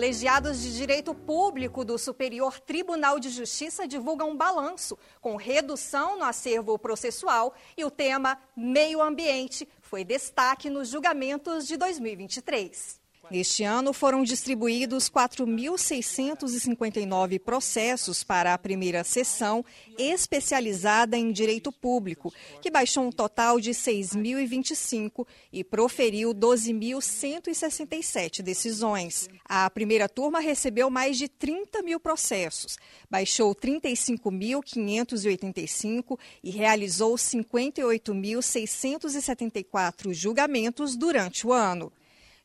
Colegiados de Direito Público do Superior Tribunal de Justiça divulgam um balanço com redução no acervo processual e o tema meio ambiente foi destaque nos julgamentos de 2023. Neste ano, foram distribuídos 4.659 processos para a primeira sessão especializada em direito público, que baixou um total de 6.025 e proferiu 12.167 decisões. A primeira turma recebeu mais de 30 mil processos, baixou 35.585 e realizou 58.674 julgamentos durante o ano.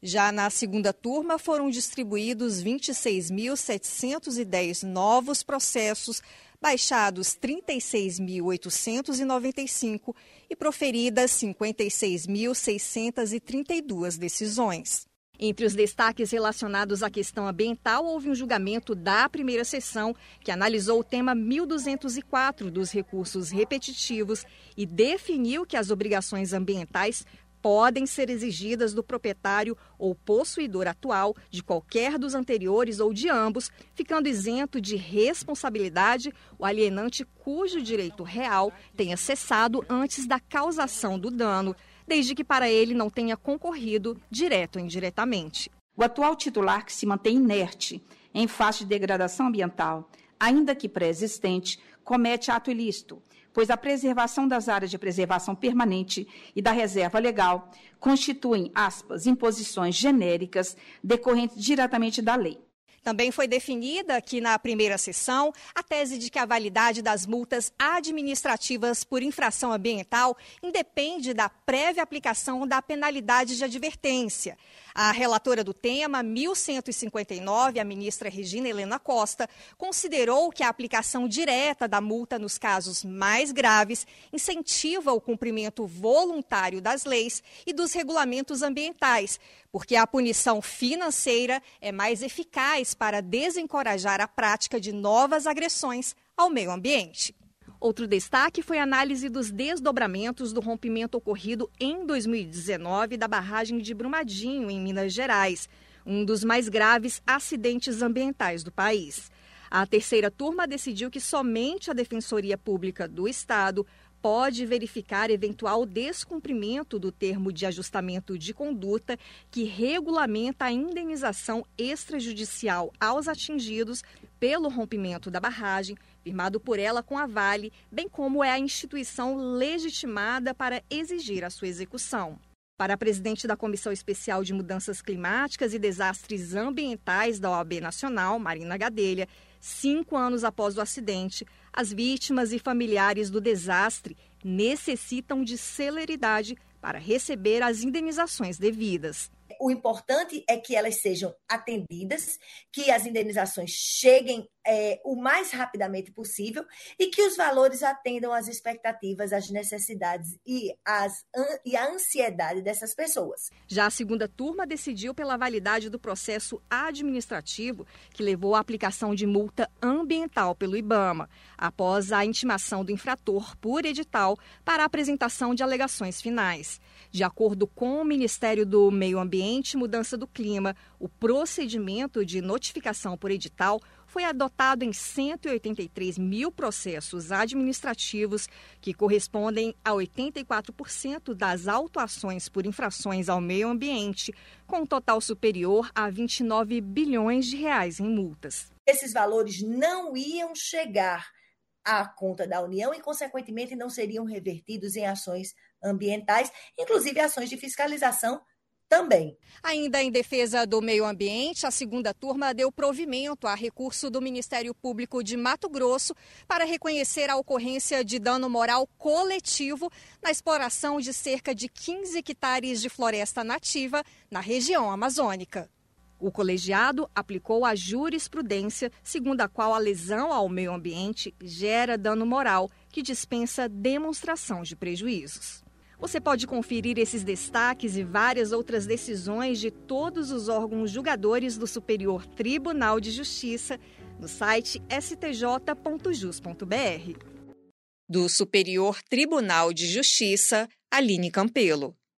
Já na segunda turma, foram distribuídos 26.710 novos processos, baixados 36.895 e proferidas 56.632 decisões. Entre os destaques relacionados à questão ambiental, houve um julgamento da primeira sessão que analisou o tema 1204 dos recursos repetitivos e definiu que as obrigações ambientais podem ser exigidas do proprietário ou possuidor atual de qualquer dos anteriores ou de ambos, ficando isento de responsabilidade o alienante cujo direito real tenha cessado antes da causação do dano, desde que para ele não tenha concorrido direto ou indiretamente. O atual titular que se mantém inerte em face de degradação ambiental, ainda que pré-existente, comete ato ilícito pois a preservação das áreas de preservação permanente e da reserva legal constituem, aspas, imposições genéricas decorrentes diretamente da lei. Também foi definida aqui na primeira sessão a tese de que a validade das multas administrativas por infração ambiental independe da prévia aplicação da penalidade de advertência. A relatora do tema, 1159, a ministra Regina Helena Costa, considerou que a aplicação direta da multa nos casos mais graves incentiva o cumprimento voluntário das leis e dos regulamentos ambientais, porque a punição financeira é mais eficaz para desencorajar a prática de novas agressões ao meio ambiente. Outro destaque foi a análise dos desdobramentos do rompimento ocorrido em 2019 da barragem de Brumadinho, em Minas Gerais, um dos mais graves acidentes ambientais do país. A terceira turma decidiu que somente a Defensoria Pública do Estado pode verificar eventual descumprimento do termo de ajustamento de conduta que regulamenta a indenização extrajudicial aos atingidos pelo rompimento da barragem, firmado por ela com a Vale, bem como é a instituição legitimada para exigir a sua execução. Para a presidente da Comissão Especial de Mudanças Climáticas e Desastres Ambientais da OAB Nacional, Marina Gadelha, cinco anos após o acidente, as vítimas e familiares do desastre necessitam de celeridade para receber as indenizações devidas. O importante é que elas sejam atendidas, que as indenizações cheguem é, o mais rapidamente possível e que os valores atendam às expectativas, às necessidades e, as, e a ansiedade dessas pessoas. Já a segunda turma decidiu pela validade do processo administrativo que levou à aplicação de multa ambiental pelo IBAMA, após a intimação do infrator por edital para a apresentação de alegações finais. De acordo com o Ministério do Meio Ambiente e Mudança do Clima, o procedimento de notificação por edital foi adotado em 183 mil processos administrativos, que correspondem a 84% das autuações por infrações ao meio ambiente, com um total superior a 29 bilhões de reais em multas. Esses valores não iam chegar à conta da União e, consequentemente, não seriam revertidos em ações ambientais, inclusive ações de fiscalização também. Ainda em defesa do meio ambiente, a segunda turma deu provimento a recurso do Ministério Público de Mato Grosso para reconhecer a ocorrência de dano moral coletivo na exploração de cerca de 15 hectares de floresta nativa na região amazônica. O colegiado aplicou a jurisprudência segundo a qual a lesão ao meio ambiente gera dano moral que dispensa demonstração de prejuízos. Você pode conferir esses destaques e várias outras decisões de todos os órgãos julgadores do Superior Tribunal de Justiça no site stj.jus.br. Do Superior Tribunal de Justiça, Aline Campelo.